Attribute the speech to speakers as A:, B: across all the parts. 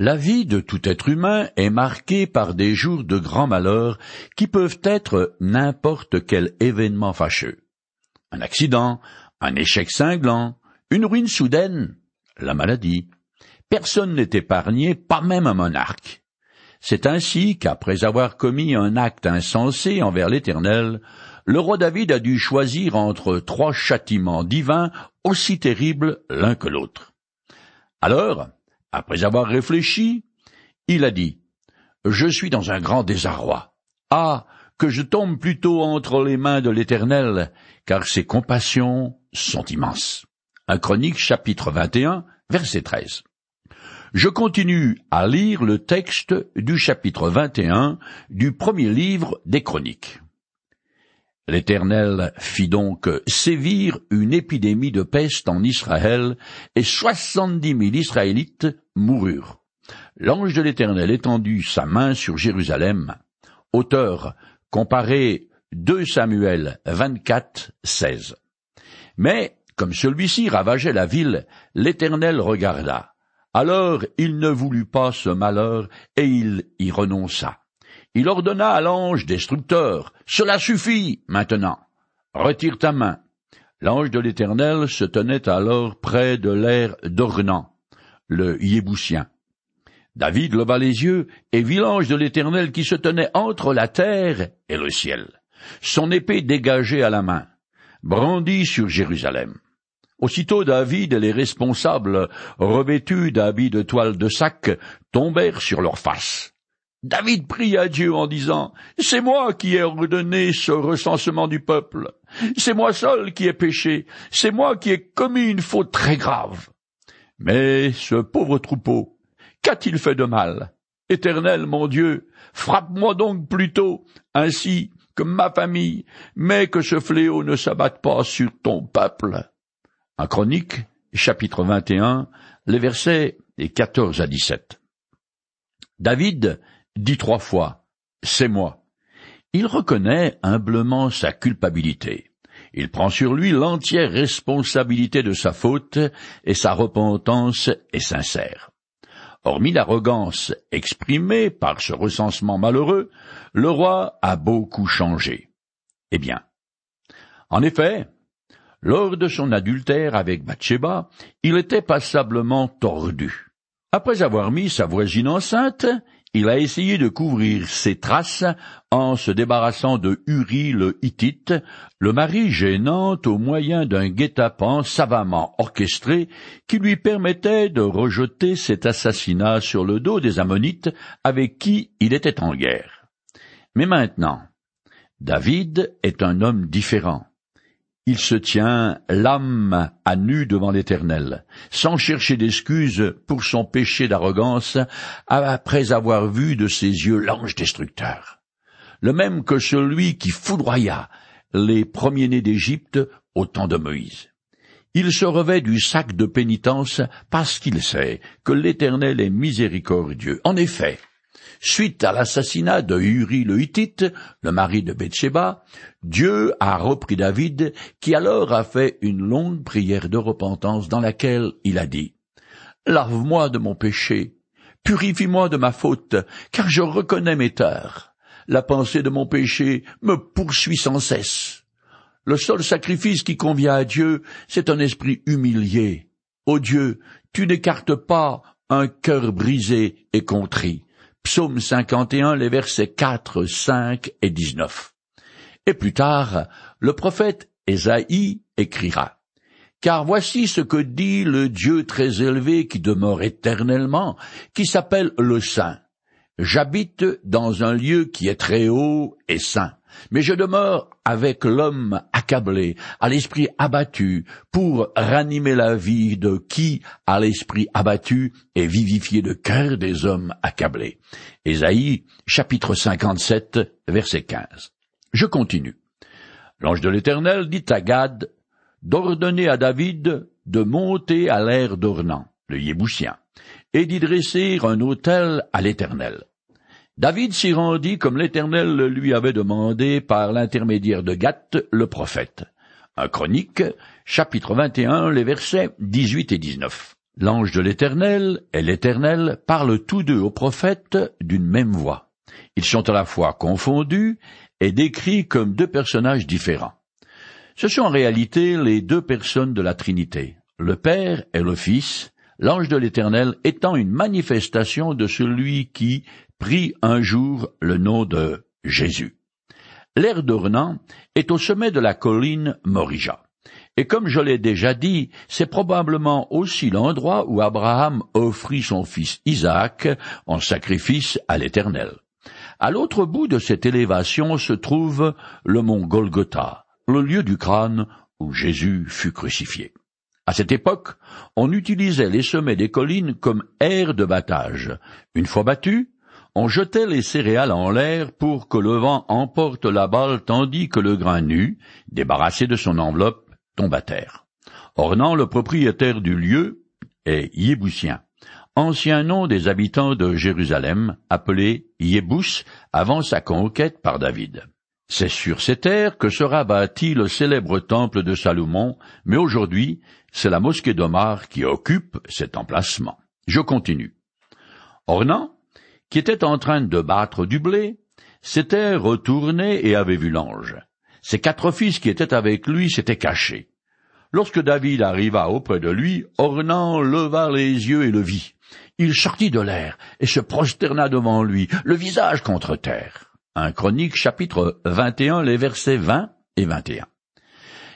A: La vie de tout être humain est marquée par des jours de grand malheur qui peuvent être n'importe quel événement fâcheux. Un accident, un échec cinglant, une ruine soudaine, la maladie. Personne n'est épargné, pas même un monarque. C'est ainsi qu'après avoir commis un acte insensé envers l'Éternel, le roi David a dû choisir entre trois châtiments divins aussi terribles l'un que l'autre. Alors, après avoir réfléchi, il a dit Je suis dans un grand désarroi. Ah. Que je tombe plutôt entre les mains de l'Éternel, car ses compassions sont immenses. Un chronique chapitre 21, verset 13. Je continue à lire le texte du chapitre 21 du premier livre des chroniques. L'Éternel fit donc sévir une épidémie de peste en Israël, et soixante-dix mille Israélites moururent. L'ange de l'Éternel étendit sa main sur Jérusalem. Auteur comparé 2 Samuel 24, 16. Mais, comme celui-ci ravageait la ville, l'Éternel regarda. Alors il ne voulut pas ce malheur, et il y renonça. Il ordonna à l'ange destructeur, Cela suffit, maintenant. Retire ta main. L'ange de l'Éternel se tenait alors près de l'air d'Ornan, le Yéboussien. David leva les yeux et vit l'ange de l'Éternel qui se tenait entre la terre et le ciel, son épée dégagée à la main, brandie sur Jérusalem. Aussitôt David et les responsables, revêtus d'habits de toile de sac, tombèrent sur leurs faces. David pria à Dieu en disant, C'est moi qui ai ordonné ce recensement du peuple. C'est moi seul qui ai péché. C'est moi qui ai commis une faute très grave. Mais ce pauvre troupeau, qu'a-t-il fait de mal? Éternel mon Dieu, frappe-moi donc plutôt, ainsi que ma famille, mais que ce fléau ne s'abatte pas sur ton peuple. Chronique, chapitre 21, les versets 14 à 17. David dit trois fois C'est moi. Il reconnaît humblement sa culpabilité. Il prend sur lui l'entière responsabilité de sa faute et sa repentance est sincère. Hormis l'arrogance exprimée par ce recensement malheureux, le roi a beaucoup changé. Eh bien. En effet, lors de son adultère avec Bathsheba, il était passablement tordu. Après avoir mis sa voisine enceinte, il a essayé de couvrir ses traces en se débarrassant de Uri le Hittite, le mari gênant au moyen d'un guet-apens savamment orchestré qui lui permettait de rejeter cet assassinat sur le dos des Ammonites avec qui il était en guerre. Mais maintenant, David est un homme différent il se tient l'âme à nu devant l'Éternel, sans chercher d'excuses pour son péché d'arrogance, après avoir vu de ses yeux l'ange destructeur, le même que celui qui foudroya les premiers-nés d'Égypte au temps de Moïse. Il se revêt du sac de pénitence parce qu'il sait que l'Éternel est miséricordieux. En effet, Suite à l'assassinat de Uri le Hittite, le mari de Bathsheba, Dieu a repris David, qui alors a fait une longue prière de repentance dans laquelle il a dit Lave-moi de mon péché, purifie-moi de ma faute, car je reconnais mes torts. La pensée de mon péché me poursuit sans cesse. Le seul sacrifice qui convient à Dieu, c'est un esprit humilié. Ô Dieu, tu n'écartes pas un cœur brisé et contrit. Psaume 51, les versets 4, 5 et 19. Et plus tard, le prophète Ésaïe écrira. Car voici ce que dit le Dieu très élevé qui demeure éternellement, qui s'appelle le Saint. J'habite dans un lieu qui est très haut et saint mais je demeure avec l'homme accablé, à l'esprit abattu, pour ranimer la vie de qui, à l'esprit abattu, est vivifié le cœur des hommes accablés. Ésaïe, chapitre 57, verset 15. Je continue. L'ange de l'Éternel dit à Gad d'ordonner à David de monter à l'air d'Ornan, le Yéboussien, et d'y dresser un autel à l'Éternel. David s'y rendit comme l'Éternel lui avait demandé par l'intermédiaire de Gath, le prophète. Un chronique, chapitre 21, les versets 18 et 19. L'ange de l'Éternel et l'Éternel parlent tous deux aux prophètes d'une même voix. Ils sont à la fois confondus et décrits comme deux personnages différents. Ce sont en réalité les deux personnes de la Trinité, le Père et le Fils, l'ange de l'Éternel étant une manifestation de celui qui prit un jour le nom de Jésus. L'air d'Ornan est au sommet de la colline Morija. Et comme je l'ai déjà dit, c'est probablement aussi l'endroit où Abraham offrit son fils Isaac en sacrifice à l'Éternel. À l'autre bout de cette élévation se trouve le mont Golgotha, le lieu du crâne où Jésus fut crucifié. À cette époque, on utilisait les sommets des collines comme aire de battage. Une fois battus, on jetait les céréales en l'air pour que le vent emporte la balle tandis que le grain nu, débarrassé de son enveloppe, tombe à terre. Ornan, le propriétaire du lieu, est Yébousien, ancien nom des habitants de Jérusalem, appelé Yébous avant sa conquête par David. C'est sur ces terres que sera bâti le célèbre temple de Salomon, mais aujourd'hui, c'est la mosquée d'Omar qui occupe cet emplacement. Je continue. Ornan, qui était en train de battre du blé, s'était retourné et avait vu l'ange. Ses quatre fils qui étaient avec lui s'étaient cachés. Lorsque David arriva auprès de lui, Ornan leva les yeux et le vit. Il sortit de l'air et se prosterna devant lui, le visage contre terre. Un chronique chapitre 21, les versets 20 et 21.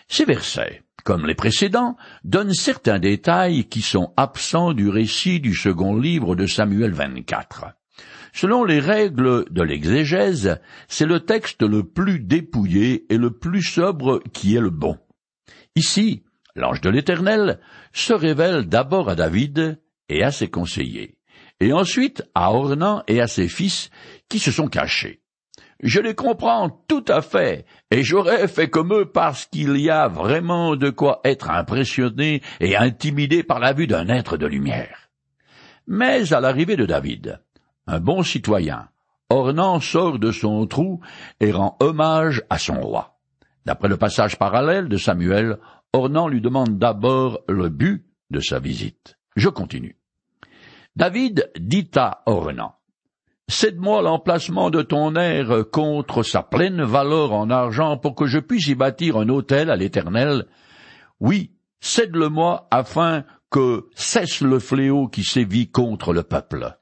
A: Ces versets, comme les précédents, donnent certains détails qui sont absents du récit du second livre de Samuel 24. Selon les règles de l'exégèse, c'est le texte le plus dépouillé et le plus sobre qui est le bon. Ici, l'ange de l'Éternel se révèle d'abord à David et à ses conseillers, et ensuite à Ornan et à ses fils qui se sont cachés. Je les comprends tout à fait, et j'aurais fait comme eux parce qu'il y a vraiment de quoi être impressionné et intimidé par la vue d'un être de lumière. Mais à l'arrivée de David, un bon citoyen, Ornan sort de son trou et rend hommage à son roi. D'après le passage parallèle de Samuel, Ornan lui demande d'abord le but de sa visite. Je continue. David dit à Ornan, Cède-moi l'emplacement de ton air contre sa pleine valeur en argent pour que je puisse y bâtir un autel à l'Éternel. Oui, cède-le-moi afin que cesse le fléau qui sévit contre le peuple.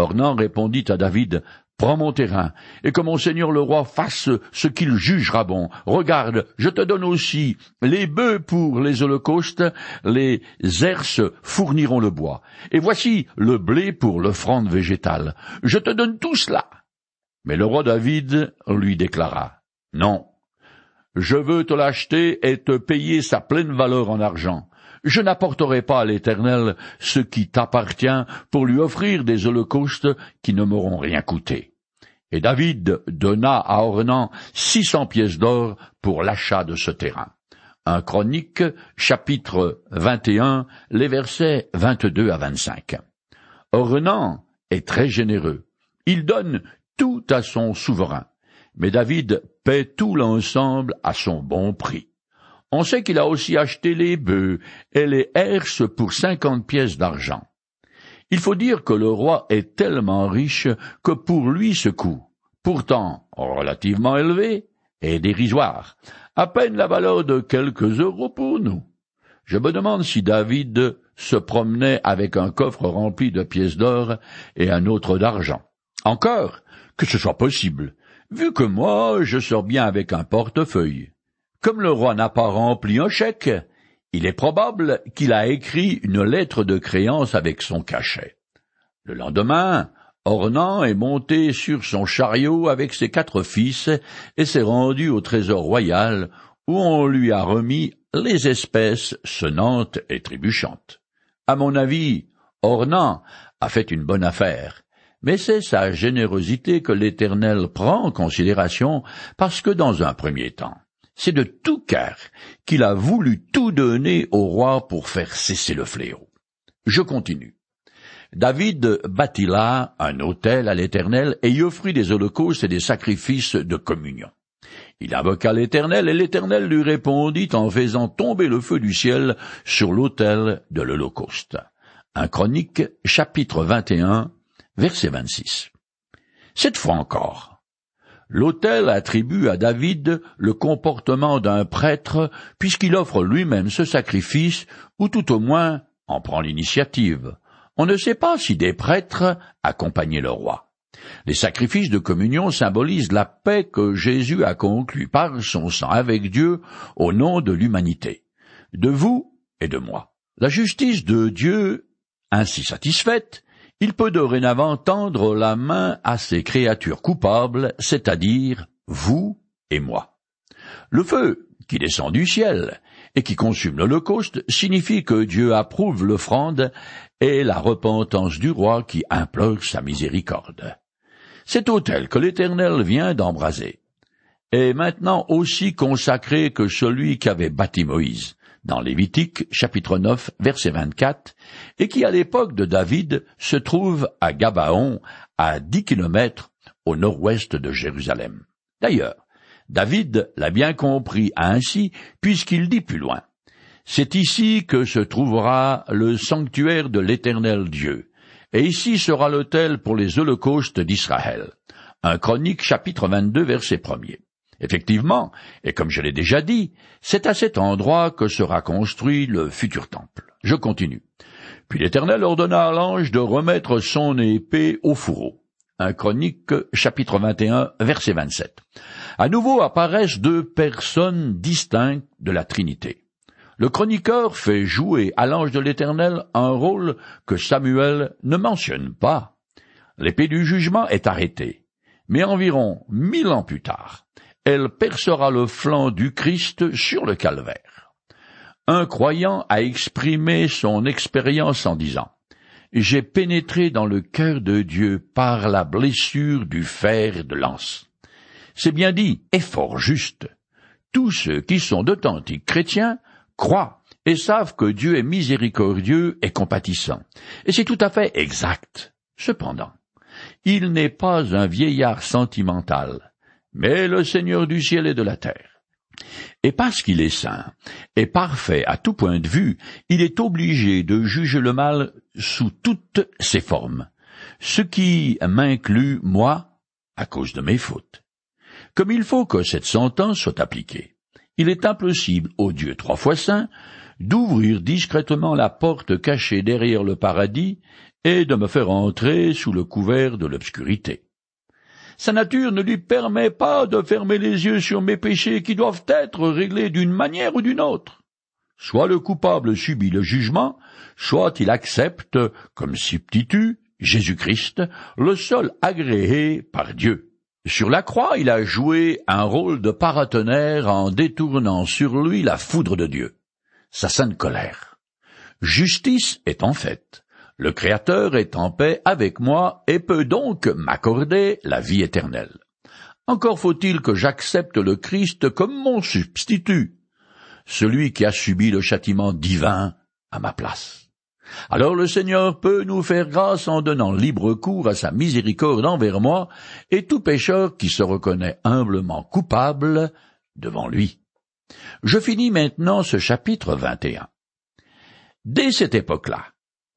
A: Ornan répondit à David, Prends mon terrain, et que mon seigneur le roi fasse ce qu'il jugera bon. Regarde, je te donne aussi les bœufs pour les holocaustes, les herses fourniront le bois, et voici le blé pour l'offrande végétale. Je te donne tout cela. Mais le roi David lui déclara, Non, je veux te l'acheter et te payer sa pleine valeur en argent. Je n'apporterai pas à l'Éternel ce qui t'appartient pour lui offrir des holocaustes qui ne m'auront rien coûté. Et David donna à Ornan six cents pièces d'or pour l'achat de ce terrain. Un chronique, chapitre 21, les versets 22 à 25. Ornan est très généreux. Il donne tout à son souverain. Mais David paie tout l'ensemble à son bon prix. On sait qu'il a aussi acheté les bœufs et les herses pour cinquante pièces d'argent. Il faut dire que le roi est tellement riche que pour lui ce coût, pourtant relativement élevé, est dérisoire, à peine la valeur de quelques euros pour nous. Je me demande si David se promenait avec un coffre rempli de pièces d'or et un autre d'argent. Encore, que ce soit possible, vu que moi je sors bien avec un portefeuille. Comme le roi n'a pas rempli un chèque, il est probable qu'il a écrit une lettre de créance avec son cachet. Le lendemain, Ornan est monté sur son chariot avec ses quatre fils et s'est rendu au trésor royal où on lui a remis les espèces sonnantes et trébuchantes. À mon avis, Ornan a fait une bonne affaire, mais c'est sa générosité que l'Éternel prend en considération parce que dans un premier temps, c'est de tout cœur qu'il a voulu tout donner au roi pour faire cesser le fléau. Je continue. David bâtit là un autel à l'Éternel et y offrit des holocaustes et des sacrifices de communion. Il invoqua l'Éternel et l'Éternel lui répondit en faisant tomber le feu du ciel sur l'autel de l'Holocauste. Un Chronique, chapitre 21, verset 26. Cette fois encore, l'autel attribue à David le comportement d'un prêtre puisqu'il offre lui-même ce sacrifice ou tout au moins en prend l'initiative. On ne sait pas si des prêtres accompagnaient le roi. Les sacrifices de communion symbolisent la paix que Jésus a conclue par son sang avec Dieu au nom de l'humanité, de vous et de moi. La justice de Dieu ainsi satisfaite, il peut dorénavant tendre la main à ses créatures coupables, c'est-à-dire vous et moi. Le feu qui descend du ciel et qui consume l'Holocauste signifie que Dieu approuve l'offrande et la repentance du roi qui implore sa miséricorde. Cet autel que l'Éternel vient d'embraser est maintenant aussi consacré que celui qu'avait bâti Moïse dans Lévitique chapitre 9 verset 24 et qui à l'époque de David se trouve à Gabaon à dix kilomètres au nord-ouest de Jérusalem. D'ailleurs, David l'a bien compris ainsi puisqu'il dit plus loin. C'est ici que se trouvera le sanctuaire de l'Éternel Dieu, et ici sera l'autel pour les holocaustes d'Israël. Un chronique chapitre 22 verset 1 Effectivement, et comme je l'ai déjà dit, c'est à cet endroit que sera construit le futur temple. Je continue. Puis l'Éternel ordonna à l'ange de remettre son épée au fourreau. Un chronique chapitre 21 verset 27. À nouveau apparaissent deux personnes distinctes de la Trinité. Le chroniqueur fait jouer à l'ange de l'Éternel un rôle que Samuel ne mentionne pas. L'épée du jugement est arrêtée, mais environ mille ans plus tard, elle percera le flanc du Christ sur le calvaire. Un croyant a exprimé son expérience en disant J'ai pénétré dans le cœur de Dieu par la blessure du fer de lance. C'est bien dit et fort juste. Tous ceux qui sont d'authentiques chrétiens croient et savent que Dieu est miséricordieux et compatissant. Et c'est tout à fait exact. Cependant, il n'est pas un vieillard sentimental, mais le Seigneur du ciel et de la terre. Et parce qu'il est saint et parfait à tout point de vue, il est obligé de juger le mal sous toutes ses formes, ce qui m'inclut, moi, à cause de mes fautes. Comme il faut que cette sentence soit appliquée il est impossible au Dieu trois fois saint d'ouvrir discrètement la porte cachée derrière le paradis et de me faire entrer sous le couvert de l'obscurité. Sa nature ne lui permet pas de fermer les yeux sur mes péchés qui doivent être réglés d'une manière ou d'une autre. Soit le coupable subit le jugement, soit il accepte comme substitut Jésus-Christ, le seul agréé par Dieu. Sur la croix, il a joué un rôle de paratonnerre en détournant sur lui la foudre de Dieu, sa sainte colère. Justice est en fait. Le Créateur est en paix avec moi et peut donc m'accorder la vie éternelle. Encore faut-il que j'accepte le Christ comme mon substitut, celui qui a subi le châtiment divin à ma place. Alors le Seigneur peut nous faire grâce en donnant libre cours à sa miséricorde envers moi et tout pécheur qui se reconnaît humblement coupable devant lui. Je finis maintenant ce chapitre 21. Dès cette époque-là,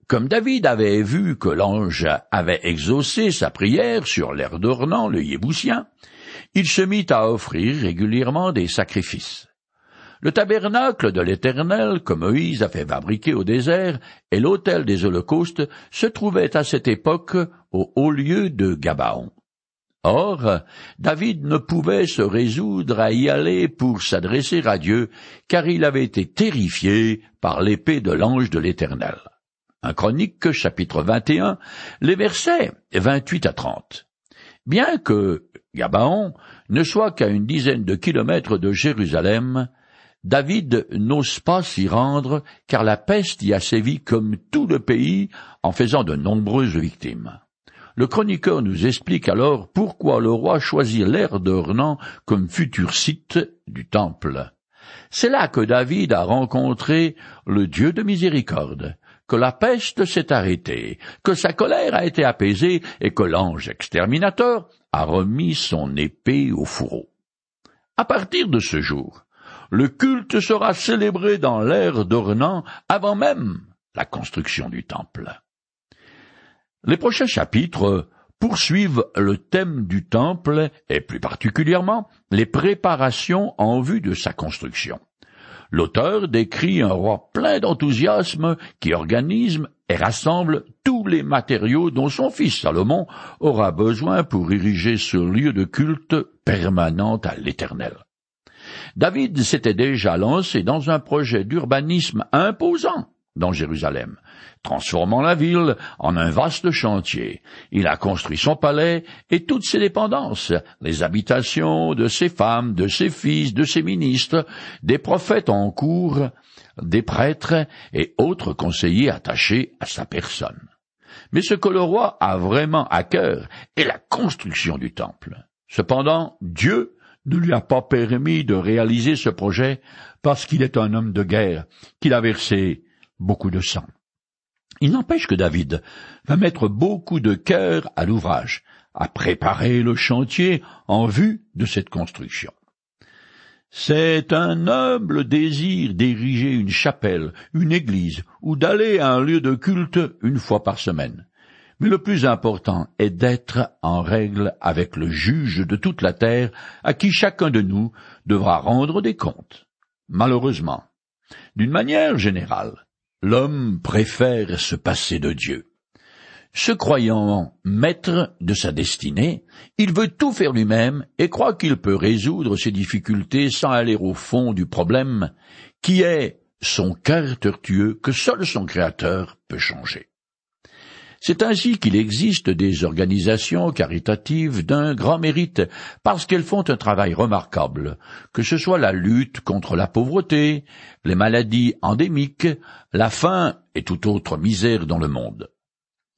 A: comme David avait vu que l'ange avait exaucé sa prière sur l'air d'Ornan, le Yéboussien, il se mit à offrir régulièrement des sacrifices. Le tabernacle de l'Éternel, que Moïse a fait fabriquer au désert, et l'autel des holocaustes se trouvaient à cette époque au haut lieu de Gabaon. Or, David ne pouvait se résoudre à y aller pour s'adresser à Dieu, car il avait été terrifié par l'épée de l'ange de l'Éternel. Un chronique, chapitre 21, les versets 28 à 30. Bien que Gabaon ne soit qu'à une dizaine de kilomètres de Jérusalem, David n'ose pas s'y rendre, car la peste y a sévi comme tout le pays, en faisant de nombreuses victimes. Le chroniqueur nous explique alors pourquoi le roi choisit l'air d'Ornan comme futur site du temple. C'est là que David a rencontré le Dieu de miséricorde, que la peste s'est arrêtée, que sa colère a été apaisée et que l'ange exterminateur a remis son épée au fourreau. À partir de ce jour, le culte sera célébré dans l'air d'Ornan avant même la construction du temple. Les prochains chapitres poursuivent le thème du temple et plus particulièrement les préparations en vue de sa construction. L'auteur décrit un roi plein d'enthousiasme qui organise et rassemble tous les matériaux dont son fils Salomon aura besoin pour ériger ce lieu de culte permanent à l'Éternel. David s'était déjà lancé dans un projet d'urbanisme imposant dans Jérusalem, transformant la ville en un vaste chantier. Il a construit son palais et toutes ses dépendances, les habitations de ses femmes, de ses fils, de ses ministres, des prophètes en cours, des prêtres et autres conseillers attachés à sa personne. Mais ce que le roi a vraiment à cœur est la construction du temple. Cependant, Dieu ne lui a pas permis de réaliser ce projet parce qu'il est un homme de guerre, qu'il a versé beaucoup de sang. Il n'empêche que David va mettre beaucoup de cœur à l'ouvrage, à préparer le chantier en vue de cette construction. C'est un noble désir d'ériger une chapelle, une église, ou d'aller à un lieu de culte une fois par semaine. Mais le plus important est d'être en règle avec le juge de toute la terre, à qui chacun de nous devra rendre des comptes. Malheureusement, d'une manière générale, l'homme préfère se passer de Dieu. Se croyant maître de sa destinée, il veut tout faire lui-même et croit qu'il peut résoudre ses difficultés sans aller au fond du problème, qui est son cœur tortueux que seul son Créateur peut changer. C'est ainsi qu'il existe des organisations caritatives d'un grand mérite, parce qu'elles font un travail remarquable, que ce soit la lutte contre la pauvreté, les maladies endémiques, la faim et toute autre misère dans le monde.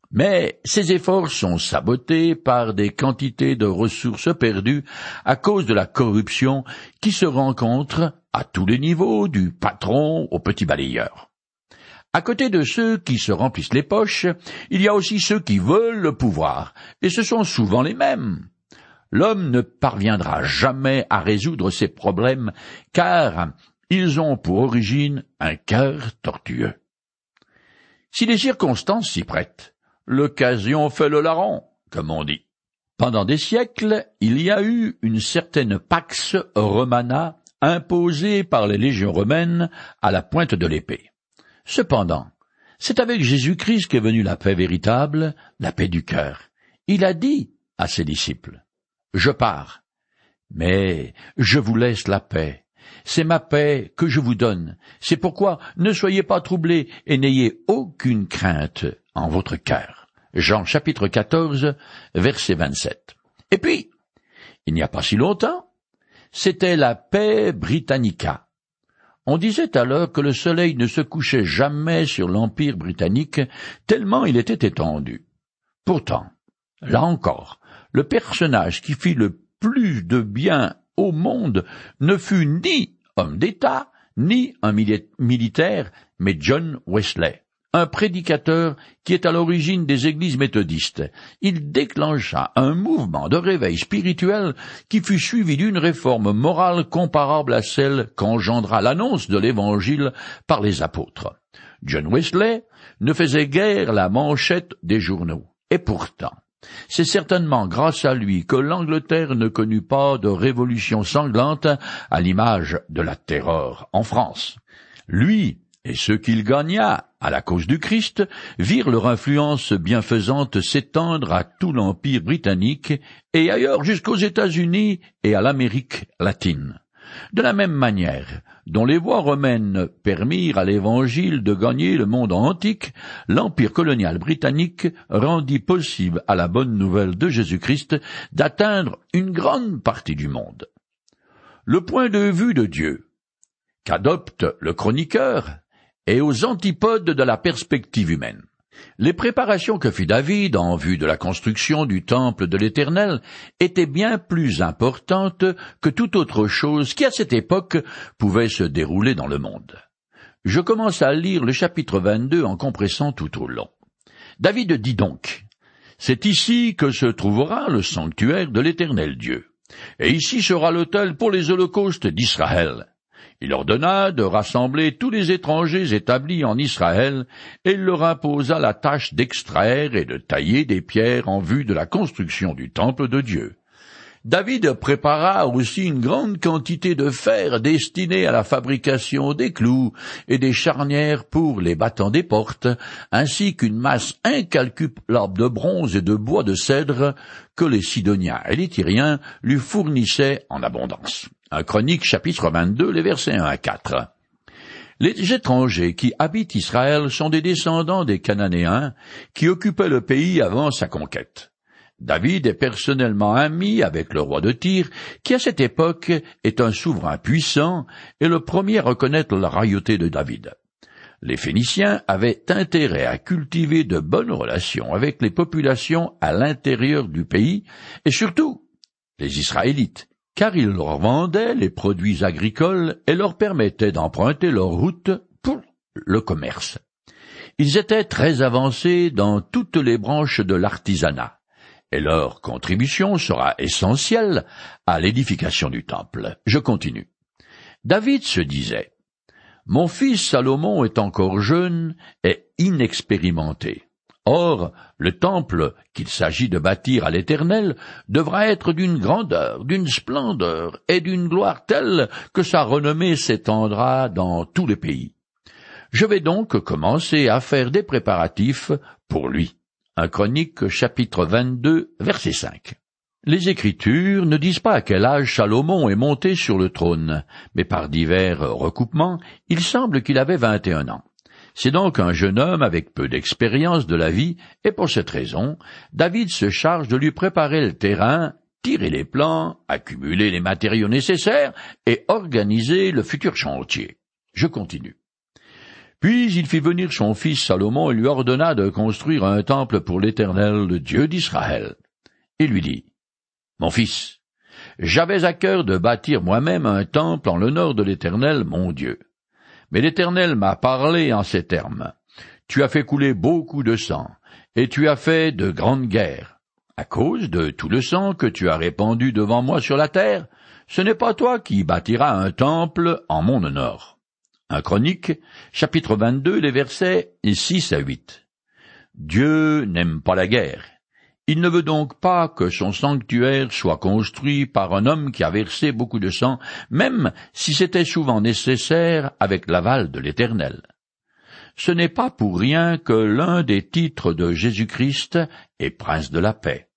A: Mais ces efforts sont sabotés par des quantités de ressources perdues à cause de la corruption qui se rencontre à tous les niveaux, du patron au petit balayeur. À côté de ceux qui se remplissent les poches, il y a aussi ceux qui veulent le pouvoir, et ce sont souvent les mêmes. L'homme ne parviendra jamais à résoudre ses problèmes, car ils ont pour origine un cœur tortueux. Si les circonstances s'y prêtent, l'occasion fait le larron, comme on dit. Pendant des siècles, il y a eu une certaine pax romana imposée par les légions romaines à la pointe de l'épée. Cependant, c'est avec Jésus-Christ qu'est venue la paix véritable, la paix du cœur. Il a dit à ses disciples, Je pars, mais je vous laisse la paix. C'est ma paix que je vous donne. C'est pourquoi ne soyez pas troublés et n'ayez aucune crainte en votre cœur. Jean chapitre 14, verset 27. Et puis, il n'y a pas si longtemps, c'était la paix britannica, on disait alors que le soleil ne se couchait jamais sur l'Empire britannique, tellement il était étendu. Pourtant, là encore, le personnage qui fit le plus de bien au monde ne fut ni homme d'État, ni un militaire, mais John Wesley un prédicateur qui est à l'origine des églises méthodistes. Il déclencha un mouvement de réveil spirituel qui fut suivi d'une réforme morale comparable à celle qu'engendra l'annonce de l'Évangile par les apôtres. John Wesley ne faisait guère la manchette des journaux. Et pourtant, c'est certainement grâce à lui que l'Angleterre ne connut pas de révolution sanglante à l'image de la terreur en France. Lui et ceux qu'il gagna à la cause du Christ virent leur influence bienfaisante s'étendre à tout l'Empire britannique et ailleurs jusqu'aux États-Unis et à l'Amérique latine. De la même manière dont les voies romaines permirent à l'Évangile de gagner le monde antique, l'Empire colonial britannique rendit possible à la bonne nouvelle de Jésus-Christ d'atteindre une grande partie du monde. Le point de vue de Dieu qu'adopte le chroniqueur et aux antipodes de la perspective humaine. Les préparations que fit David en vue de la construction du temple de l'Éternel étaient bien plus importantes que toute autre chose qui à cette époque pouvait se dérouler dans le monde. Je commence à lire le chapitre 22 en compressant tout au long. David dit donc, C'est ici que se trouvera le sanctuaire de l'Éternel Dieu, et ici sera l'autel pour les holocaustes d'Israël. Il ordonna de rassembler tous les étrangers établis en Israël, et leur imposa la tâche d'extraire et de tailler des pierres en vue de la construction du temple de Dieu. David prépara aussi une grande quantité de fer destiné à la fabrication des clous et des charnières pour les battants des portes, ainsi qu'une masse incalculable de bronze et de bois de cèdre que les Sidoniens et les Tyriens lui fournissaient en abondance. Un chronique chapitre 22, les versets 1 à 4. Les étrangers qui habitent Israël sont des descendants des Cananéens qui occupaient le pays avant sa conquête. David est personnellement ami avec le roi de Tyr, qui à cette époque est un souverain puissant et le premier à reconnaître la royauté de David. Les Phéniciens avaient intérêt à cultiver de bonnes relations avec les populations à l'intérieur du pays et surtout les Israélites, car ils leur vendaient les produits agricoles et leur permettaient d'emprunter leur route pour le commerce. Ils étaient très avancés dans toutes les branches de l'artisanat et leur contribution sera essentielle à l'édification du temple. Je continue. David se disait, Mon fils Salomon est encore jeune et inexpérimenté. Or, le temple qu'il s'agit de bâtir à l'Éternel devra être d'une grandeur, d'une splendeur et d'une gloire telle que sa renommée s'étendra dans tous les pays. Je vais donc commencer à faire des préparatifs pour lui. Un Chronique chapitre 22 verset 5. Les Écritures ne disent pas à quel âge Salomon est monté sur le trône, mais par divers recoupements, il semble qu'il avait vingt et un ans. C'est donc un jeune homme avec peu d'expérience de la vie, et pour cette raison, David se charge de lui préparer le terrain, tirer les plans, accumuler les matériaux nécessaires et organiser le futur chantier. Je continue. Puis il fit venir son fils Salomon et lui ordonna de construire un temple pour l'Éternel, le Dieu d'Israël. Il lui dit, Mon fils, j'avais à cœur de bâtir moi-même un temple en l'honneur de l'Éternel, mon Dieu. Mais l'Éternel m'a parlé en ces termes. Tu as fait couler beaucoup de sang, et tu as fait de grandes guerres. À cause de tout le sang que tu as répandu devant moi sur la terre, ce n'est pas toi qui bâtiras un temple en mon honneur. Un Chronique, chapitre 22, les versets 6 à 8. Dieu n'aime pas la guerre. Il ne veut donc pas que son sanctuaire soit construit par un homme qui a versé beaucoup de sang, même si c'était souvent nécessaire avec l'aval de l'Éternel. Ce n'est pas pour rien que l'un des titres de Jésus-Christ est prince de la paix.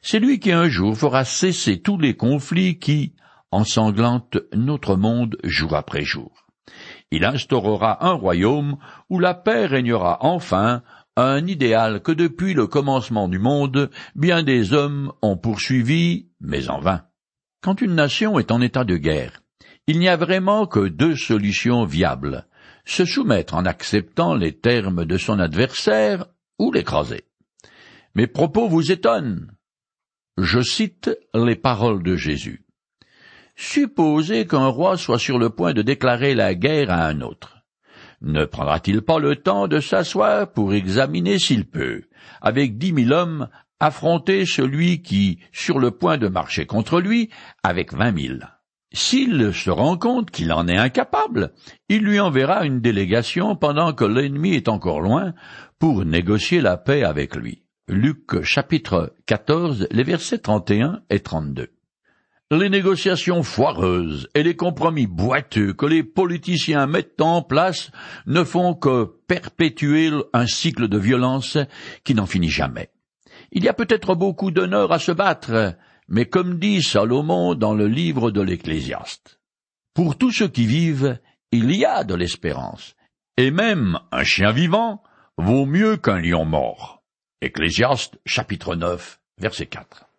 A: C'est lui qui un jour fera cesser tous les conflits qui ensanglantent notre monde jour après jour. Il instaurera un royaume où la paix régnera enfin, un idéal que depuis le commencement du monde, bien des hommes ont poursuivi, mais en vain. Quand une nation est en état de guerre, il n'y a vraiment que deux solutions viables se soumettre en acceptant les termes de son adversaire ou l'écraser. Mes propos vous étonnent. Je cite les paroles de Jésus. Supposez qu'un roi soit sur le point de déclarer la guerre à un autre. Ne prendra-t-il pas le temps de s'asseoir pour examiner s'il peut, avec dix mille hommes, affronter celui qui, sur le point de marcher contre lui, avec vingt mille? S'il se rend compte qu'il en est incapable, il lui enverra une délégation pendant que l'ennemi est encore loin pour négocier la paix avec lui. Luc chapitre 14, les versets 31 et 32. Les négociations foireuses et les compromis boiteux que les politiciens mettent en place ne font que perpétuer un cycle de violence qui n'en finit jamais. Il y a peut-être beaucoup d'honneur à se battre, mais comme dit Salomon dans le livre de l'Ecclésiaste, pour tous ceux qui vivent, il y a de l'espérance, et même un chien vivant vaut mieux qu'un lion mort. Ecclésiaste chapitre 9 verset 4.